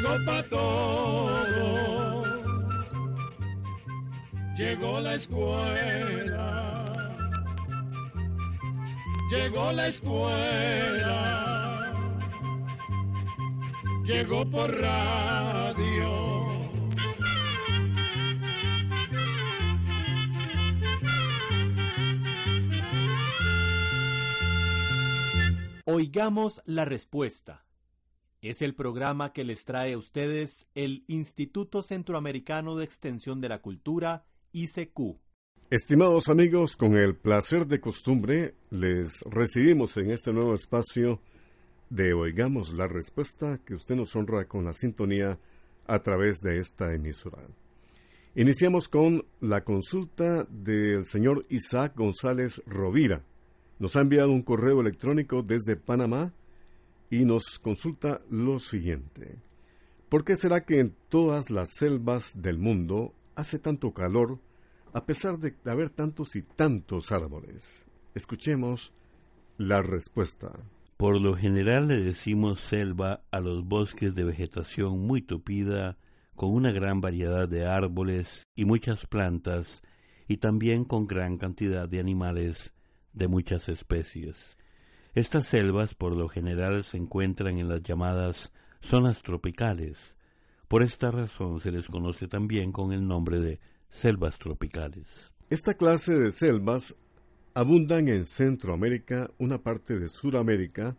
Llegó para todo, llegó la escuela, llegó la escuela, llegó por radio. Oigamos la respuesta. Es el programa que les trae a ustedes el Instituto Centroamericano de Extensión de la Cultura, ICQ. Estimados amigos, con el placer de costumbre, les recibimos en este nuevo espacio de Oigamos la Respuesta que usted nos honra con la sintonía a través de esta emisora. Iniciamos con la consulta del señor Isaac González Rovira. Nos ha enviado un correo electrónico desde Panamá y nos consulta lo siguiente. ¿Por qué será que en todas las selvas del mundo hace tanto calor a pesar de haber tantos y tantos árboles? Escuchemos la respuesta. Por lo general le decimos selva a los bosques de vegetación muy tupida, con una gran variedad de árboles y muchas plantas, y también con gran cantidad de animales de muchas especies. Estas selvas por lo general se encuentran en las llamadas zonas tropicales. Por esta razón se les conoce también con el nombre de selvas tropicales. Esta clase de selvas abundan en Centroamérica, una parte de Sudamérica,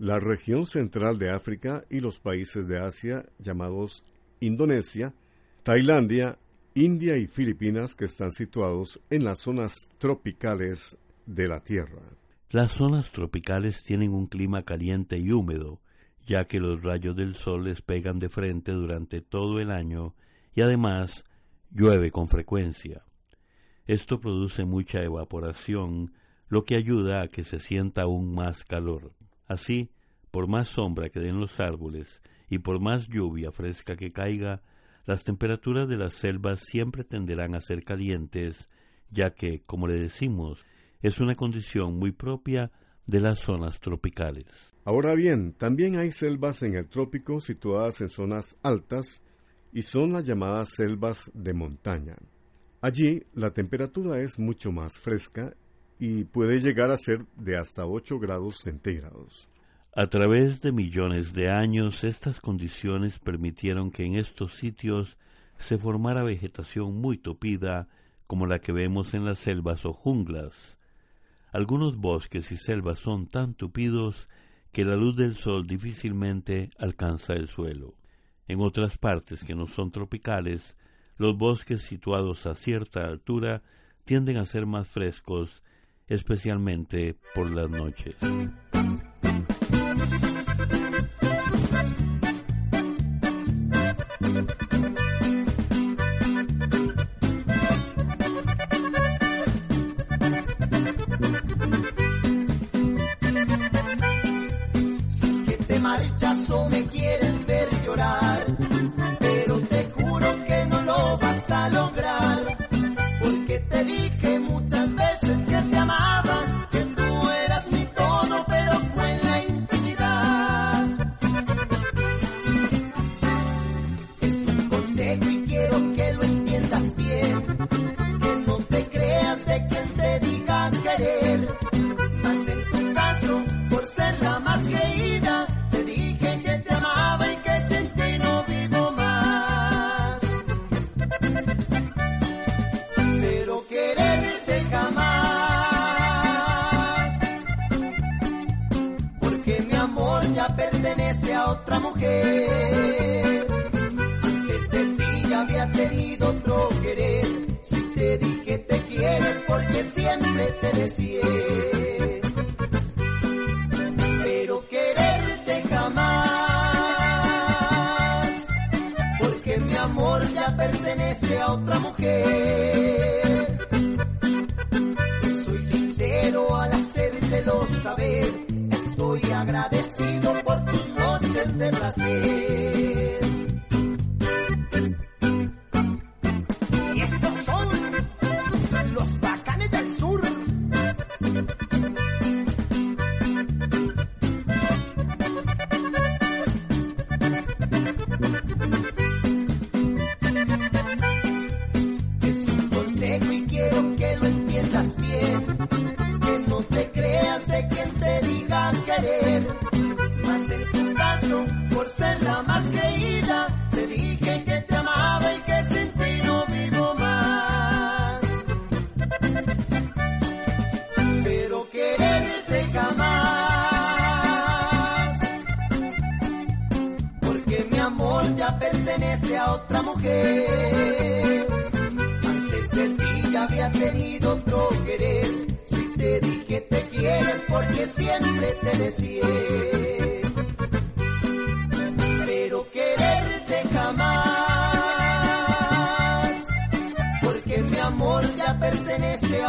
la región central de África y los países de Asia llamados Indonesia, Tailandia, India y Filipinas que están situados en las zonas tropicales de la Tierra. Las zonas tropicales tienen un clima caliente y húmedo, ya que los rayos del sol les pegan de frente durante todo el año y además llueve con frecuencia. Esto produce mucha evaporación, lo que ayuda a que se sienta aún más calor. Así, por más sombra que den los árboles y por más lluvia fresca que caiga, las temperaturas de las selvas siempre tenderán a ser calientes, ya que, como le decimos, es una condición muy propia de las zonas tropicales. Ahora bien, también hay selvas en el trópico situadas en zonas altas y son las llamadas selvas de montaña. Allí la temperatura es mucho más fresca y puede llegar a ser de hasta 8 grados centígrados. A través de millones de años, estas condiciones permitieron que en estos sitios se formara vegetación muy tupida, como la que vemos en las selvas o junglas. Algunos bosques y selvas son tan tupidos que la luz del sol difícilmente alcanza el suelo. En otras partes que no son tropicales, los bosques situados a cierta altura tienden a ser más frescos, especialmente por las noches.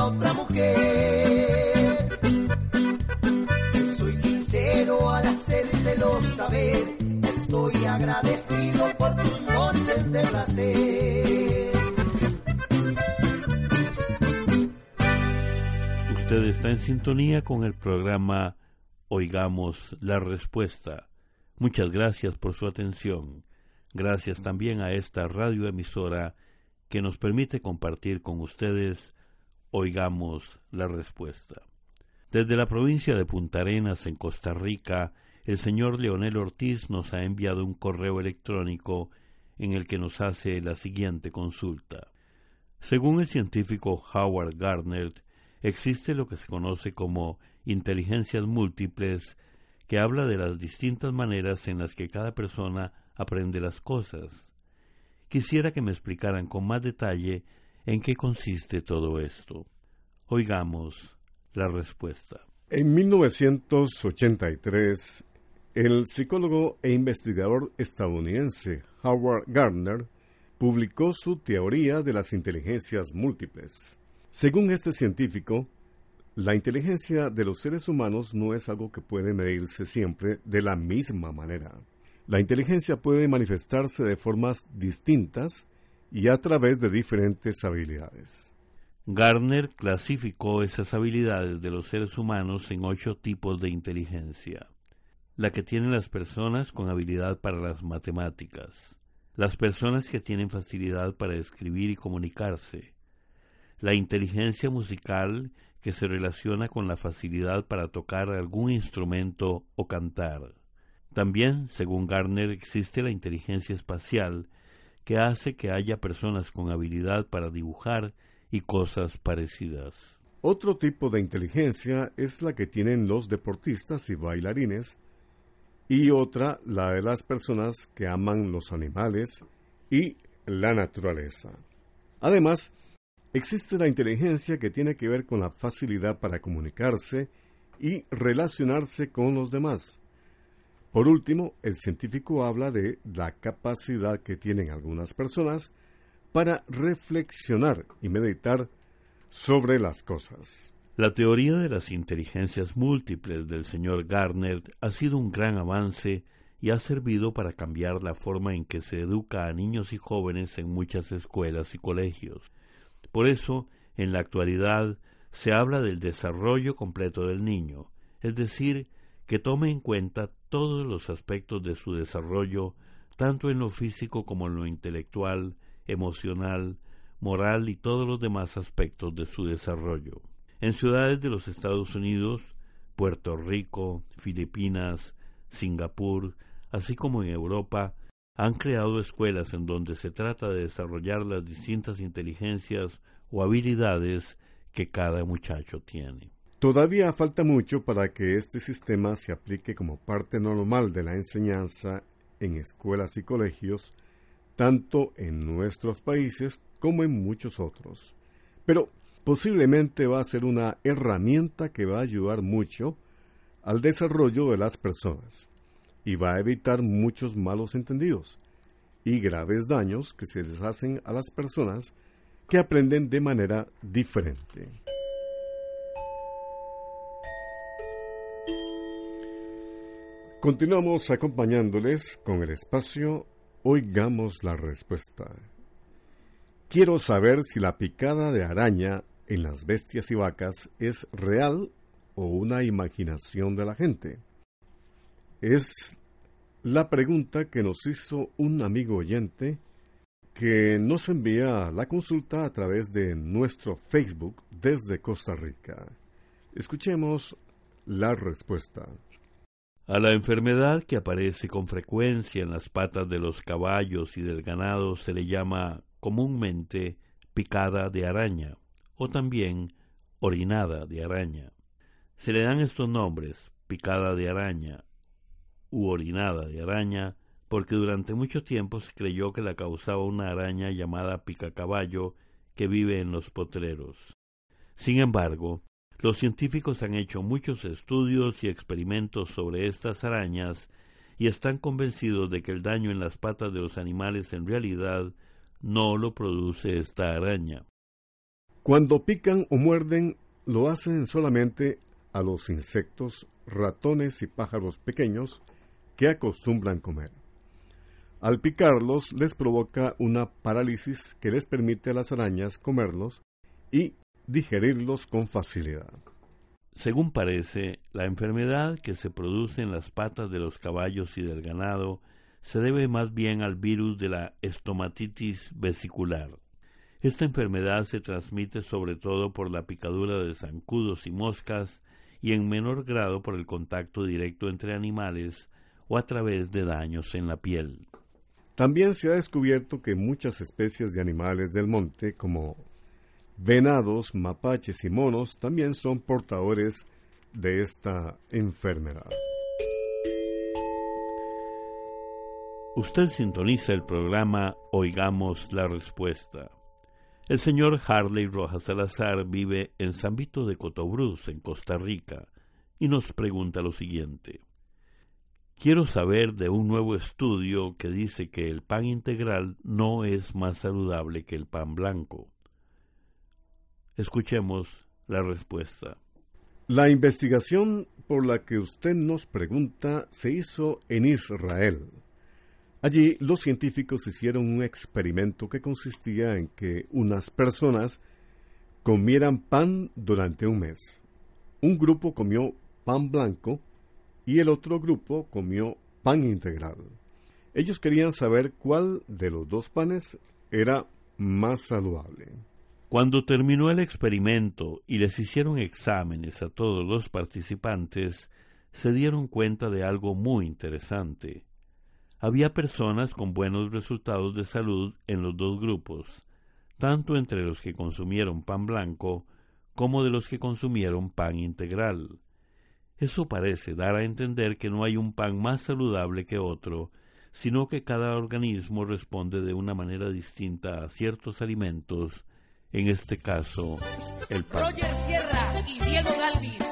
Otra mujer. Soy sincero al hacértelo saber. Estoy agradecido por tus noches de placer. Usted está en sintonía con el programa Oigamos la Respuesta. Muchas gracias por su atención. Gracias también a esta radioemisora que nos permite compartir con ustedes Oigamos la Respuesta. Desde la provincia de Punta Arenas, en Costa Rica, el señor Leonel Ortiz nos ha enviado un correo electrónico en el que nos hace la siguiente consulta. Según el científico Howard Gardner, existe lo que se conoce como inteligencias múltiples, que habla de las distintas maneras en las que cada persona aprende las cosas. Quisiera que me explicaran con más detalle en qué consiste todo esto. Oigamos la respuesta. En 1983, el psicólogo e investigador estadounidense Howard Gardner publicó su teoría de las inteligencias múltiples. Según este científico, la inteligencia de los seres humanos no es algo que puede medirse siempre de la misma manera. La inteligencia puede manifestarse de formas distintas y a través de diferentes habilidades. Gardner clasificó esas habilidades de los seres humanos en ocho tipos de inteligencia. La que tienen las personas con habilidad para las matemáticas, las personas que tienen facilidad para escribir y comunicarse, la inteligencia musical que se relaciona con la facilidad para tocar algún instrumento o cantar. También, según Gardner, existe la inteligencia espacial, que hace que haya personas con habilidad para dibujar y cosas parecidas. Otro tipo de inteligencia es la que tienen los deportistas y bailarines, y otra la de las personas que aman los animales y la naturaleza. Además, existe la inteligencia que tiene que ver con la facilidad para comunicarse y relacionarse con los demás. Por último, el científico habla de la capacidad que tienen algunas personas para reflexionar y meditar sobre las cosas. La teoría de las inteligencias múltiples del señor Gardner ha sido un gran avance y ha servido para cambiar la forma en que se educa a niños y jóvenes en muchas escuelas y colegios. Por eso, en la actualidad, se habla del desarrollo completo del niño, es decir, que tome en cuenta todos los aspectos de su desarrollo, tanto en lo físico como en lo intelectual, emocional, moral y todos los demás aspectos de su desarrollo. En ciudades de los Estados Unidos, Puerto Rico, Filipinas, Singapur, así como en Europa, han creado escuelas en donde se trata de desarrollar las distintas inteligencias o habilidades que cada muchacho tiene. Todavía falta mucho para que este sistema se aplique como parte normal de la enseñanza en escuelas y colegios, tanto en nuestros países como en muchos otros. Pero posiblemente va a ser una herramienta que va a ayudar mucho al desarrollo de las personas y va a evitar muchos malos entendidos y graves daños que se les hacen a las personas que aprenden de manera diferente. Continuamos acompañándoles con el espacio Oigamos la respuesta. Quiero saber si la picada de araña en las bestias y vacas es real o una imaginación de la gente. Es la pregunta que nos hizo un amigo oyente que nos envía la consulta a través de nuestro Facebook desde Costa Rica. Escuchemos la respuesta. A la enfermedad que aparece con frecuencia en las patas de los caballos y del ganado se le llama comúnmente picada de araña o también orinada de araña. Se le dan estos nombres, picada de araña u orinada de araña, porque durante mucho tiempo se creyó que la causaba una araña llamada picacaballo que vive en los potreros. Sin embargo, los científicos han hecho muchos estudios y experimentos sobre estas arañas y están convencidos de que el daño en las patas de los animales en realidad no lo produce esta araña. Cuando pican o muerden, lo hacen solamente a los insectos, ratones y pájaros pequeños que acostumbran comer. Al picarlos les provoca una parálisis que les permite a las arañas comerlos y digerirlos con facilidad. Según parece, la enfermedad que se produce en las patas de los caballos y del ganado se debe más bien al virus de la estomatitis vesicular. Esta enfermedad se transmite sobre todo por la picadura de zancudos y moscas y en menor grado por el contacto directo entre animales o a través de daños en la piel. También se ha descubierto que muchas especies de animales del monte, como venados, mapaches y monos también son portadores de esta enfermedad. Usted sintoniza el programa Oigamos la Respuesta. El señor Harley Rojas Salazar vive en San Vito de Cotobruz, en Costa Rica, y nos pregunta lo siguiente. Quiero saber de un nuevo estudio que dice que el pan integral no es más saludable que el pan blanco. Escuchemos la respuesta. La investigación por la que usted nos pregunta se hizo en Israel. Allí los científicos hicieron un experimento que consistía en que unas personas comieran pan durante un mes. Un grupo comió pan blanco y el otro grupo comió pan integral. Ellos querían saber cuál de los dos panes era más saludable. Cuando terminó el experimento y les hicieron exámenes a todos los participantes, se dieron cuenta de algo muy interesante. Había personas con buenos resultados de salud en los dos grupos, tanto entre los que consumieron pan blanco como de los que consumieron pan integral. Eso parece dar a entender que no hay un pan más saludable que otro, sino que cada organismo responde de una manera distinta a ciertos alimentos en este caso el pan. Roger Sierra y Diego Galvis,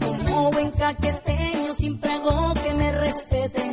como buen caqueteño siempre hago que me respeten.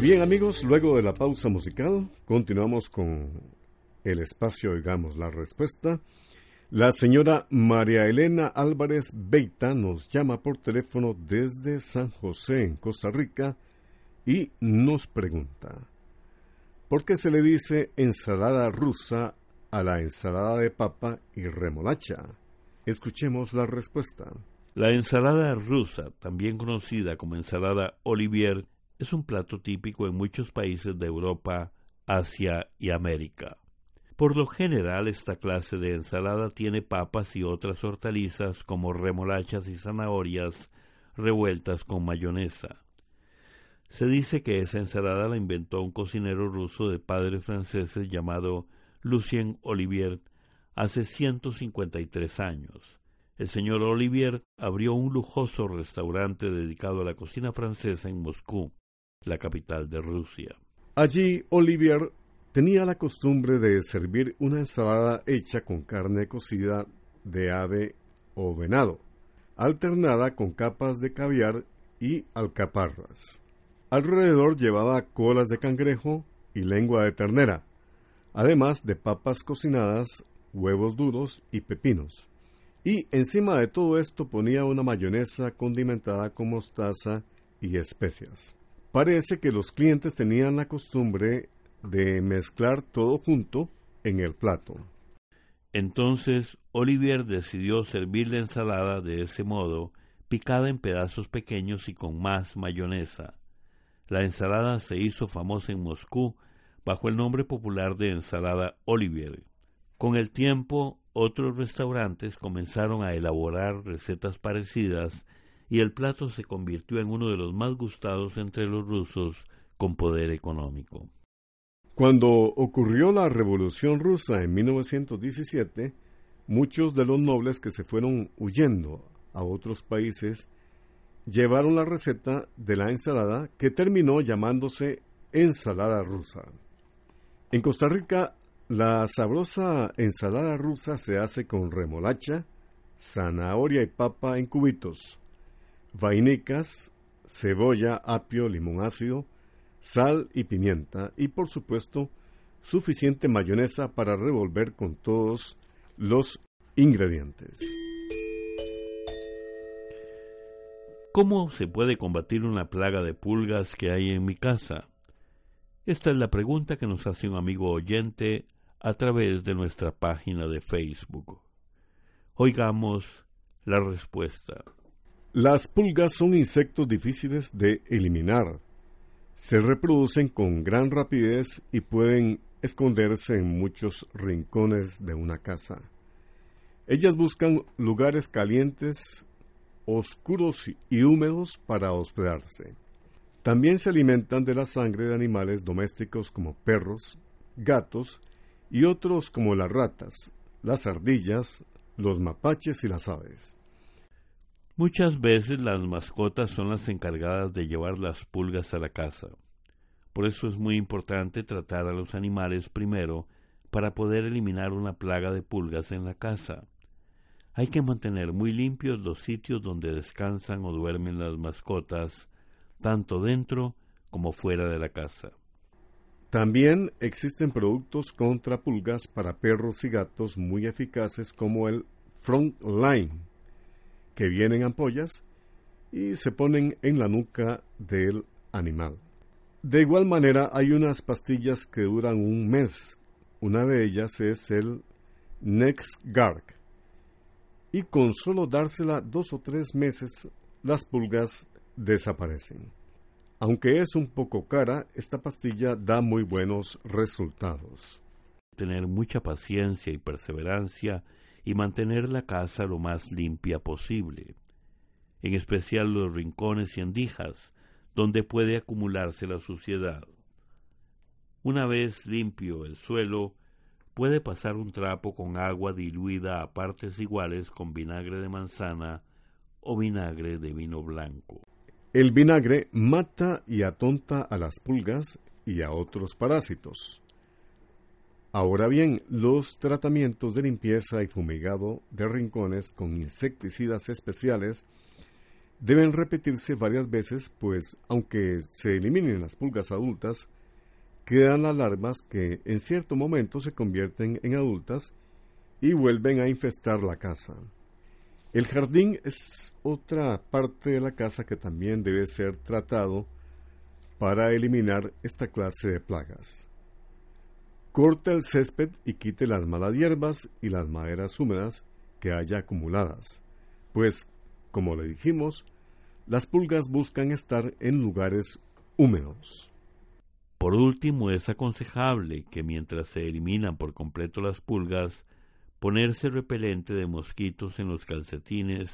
Bien amigos, luego de la pausa musical, continuamos con el espacio, digamos, la respuesta. La señora María Elena Álvarez Beita nos llama por teléfono desde San José, en Costa Rica, y nos pregunta, ¿por qué se le dice ensalada rusa a la ensalada de papa y remolacha? Escuchemos la respuesta. La ensalada rusa, también conocida como ensalada Olivier, es un plato típico en muchos países de Europa, Asia y América. Por lo general, esta clase de ensalada tiene papas y otras hortalizas como remolachas y zanahorias revueltas con mayonesa. Se dice que esa ensalada la inventó un cocinero ruso de padres franceses llamado Lucien Olivier hace 153 años. El señor Olivier abrió un lujoso restaurante dedicado a la cocina francesa en Moscú, la capital de Rusia. Allí Olivier tenía la costumbre de servir una ensalada hecha con carne cocida de ave o venado, alternada con capas de caviar y alcaparras. Alrededor llevaba colas de cangrejo y lengua de ternera, además de papas cocinadas, huevos duros y pepinos. Y encima de todo esto ponía una mayonesa condimentada con mostaza y especias. Parece que los clientes tenían la costumbre de mezclar todo junto en el plato. Entonces Olivier decidió servir la ensalada de ese modo, picada en pedazos pequeños y con más mayonesa. La ensalada se hizo famosa en Moscú bajo el nombre popular de ensalada Olivier. Con el tiempo, otros restaurantes comenzaron a elaborar recetas parecidas y el plato se convirtió en uno de los más gustados entre los rusos con poder económico. Cuando ocurrió la Revolución rusa en 1917, muchos de los nobles que se fueron huyendo a otros países llevaron la receta de la ensalada que terminó llamándose ensalada rusa. En Costa Rica, la sabrosa ensalada rusa se hace con remolacha, zanahoria y papa en cubitos, vainicas, cebolla, apio, limón ácido, sal y pimienta y por supuesto suficiente mayonesa para revolver con todos los ingredientes. ¿Cómo se puede combatir una plaga de pulgas que hay en mi casa? Esta es la pregunta que nos hace un amigo oyente a través de nuestra página de Facebook. Oigamos la respuesta. Las pulgas son insectos difíciles de eliminar. Se reproducen con gran rapidez y pueden esconderse en muchos rincones de una casa. Ellas buscan lugares calientes, oscuros y húmedos para hospedarse. También se alimentan de la sangre de animales domésticos como perros, gatos y otros como las ratas, las ardillas, los mapaches y las aves. Muchas veces las mascotas son las encargadas de llevar las pulgas a la casa. Por eso es muy importante tratar a los animales primero para poder eliminar una plaga de pulgas en la casa. Hay que mantener muy limpios los sitios donde descansan o duermen las mascotas, tanto dentro como fuera de la casa. También existen productos contra pulgas para perros y gatos muy eficaces como el Frontline, que viene en ampollas y se ponen en la nuca del animal. De igual manera hay unas pastillas que duran un mes. Una de ellas es el NexGard. Y con solo dársela dos o tres meses, las pulgas desaparecen. Aunque es un poco cara, esta pastilla da muy buenos resultados. Tener mucha paciencia y perseverancia y mantener la casa lo más limpia posible, en especial los rincones y endijas, donde puede acumularse la suciedad. Una vez limpio el suelo, puede pasar un trapo con agua diluida a partes iguales con vinagre de manzana o vinagre de vino blanco. El vinagre mata y atonta a las pulgas y a otros parásitos. Ahora bien, los tratamientos de limpieza y fumigado de rincones con insecticidas especiales deben repetirse varias veces, pues aunque se eliminen las pulgas adultas, quedan las larvas que en cierto momento se convierten en adultas y vuelven a infestar la casa. El jardín es otra parte de la casa que también debe ser tratado para eliminar esta clase de plagas. Corte el césped y quite las malas hierbas y las maderas húmedas que haya acumuladas, pues, como le dijimos, las pulgas buscan estar en lugares húmedos. Por último, es aconsejable que mientras se eliminan por completo las pulgas, ponerse repelente de mosquitos en los calcetines,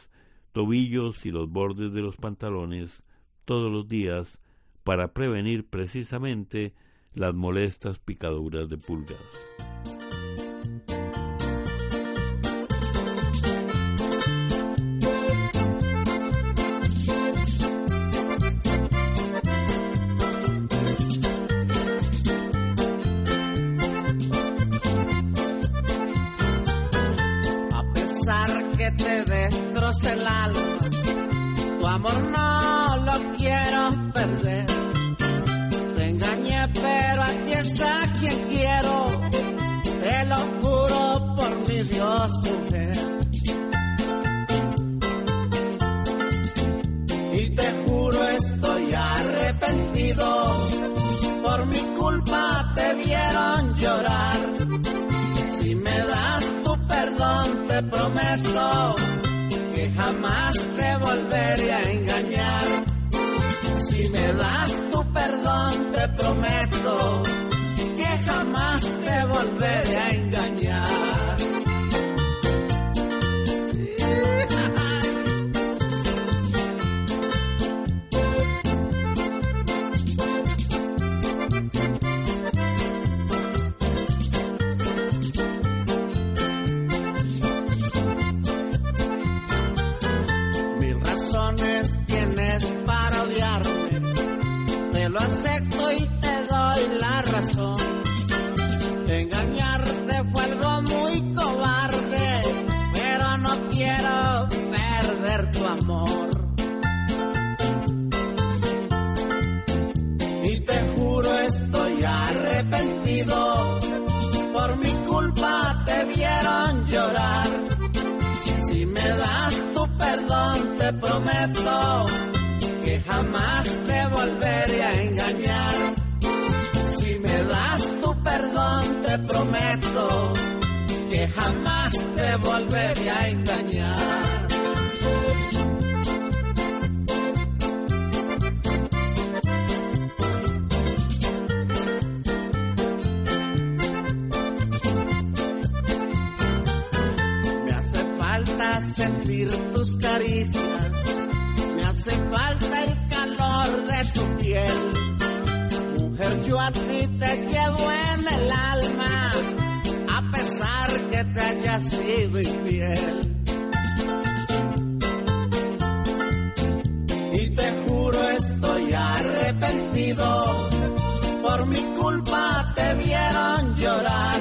tobillos y los bordes de los pantalones todos los días para prevenir precisamente las molestas picaduras de pulgas. Te prometo jamás te prometo que jamás te volveré a engañar. Si me das tu perdón, te prometo que jamás te volveré a engañar. Yo a ti te llevo en el alma, a pesar que te haya sido infiel. Y te juro estoy arrepentido, por mi culpa te vieron llorar.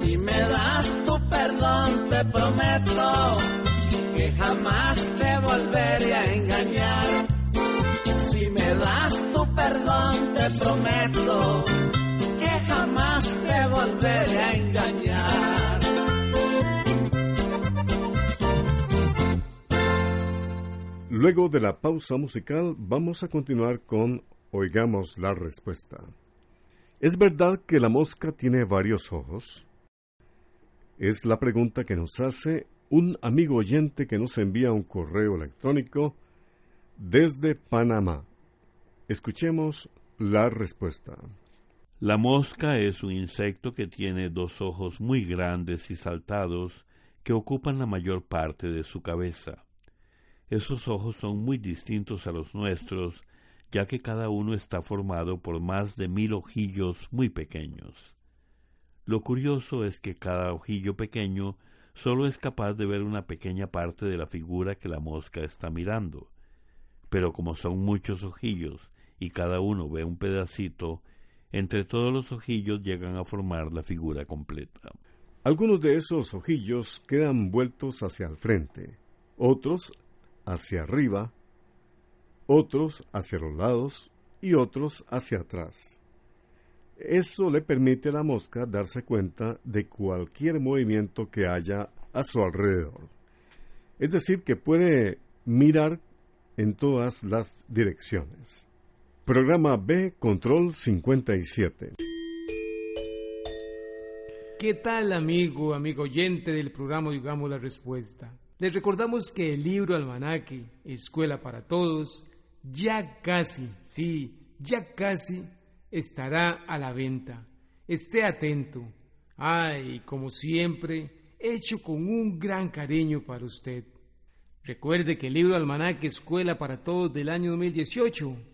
Si me das tu perdón, te prometo que jamás te volveré a engañar. Prometo que jamás te volveré a engañar. Luego de la pausa musical vamos a continuar con Oigamos la respuesta. ¿Es verdad que la mosca tiene varios ojos? Es la pregunta que nos hace un amigo oyente que nos envía un correo electrónico desde Panamá. Escuchemos la respuesta. La mosca es un insecto que tiene dos ojos muy grandes y saltados que ocupan la mayor parte de su cabeza. Esos ojos son muy distintos a los nuestros, ya que cada uno está formado por más de mil ojillos muy pequeños. Lo curioso es que cada ojillo pequeño solo es capaz de ver una pequeña parte de la figura que la mosca está mirando. Pero como son muchos ojillos y cada uno ve un pedacito, entre todos los ojillos llegan a formar la figura completa. Algunos de esos ojillos quedan vueltos hacia el frente, otros hacia arriba, otros hacia los lados y otros hacia atrás. Eso le permite a la mosca darse cuenta de cualquier movimiento que haya a su alrededor. Es decir, que puede mirar en todas las direcciones. Programa B Control 57. ¿Qué tal amigo, amigo oyente del programa Digamos la Respuesta? Les recordamos que el libro Almanaque, Escuela para Todos, ya casi, sí, ya casi estará a la venta. Esté atento. Ay, como siempre, hecho con un gran cariño para usted. Recuerde que el libro Almanaque Escuela para Todos del año 2018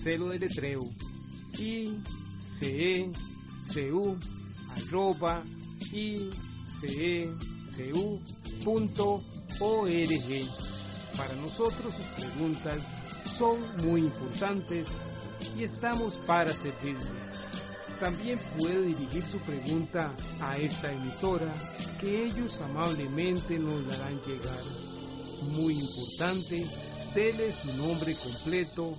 isq arroba isq.org. Celo de letreo icecu arroba icecu.org. Para nosotros sus preguntas son muy importantes y estamos para servirle. También puede dirigir su pregunta a esta emisora que ellos amablemente nos darán llegar. Muy importante, dele su nombre completo,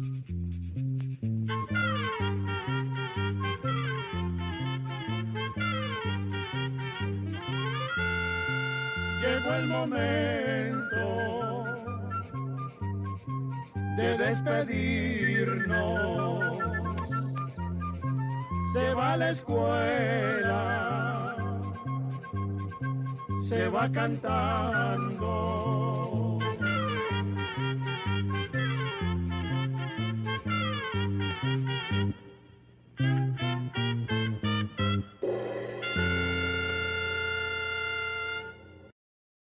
Va cantando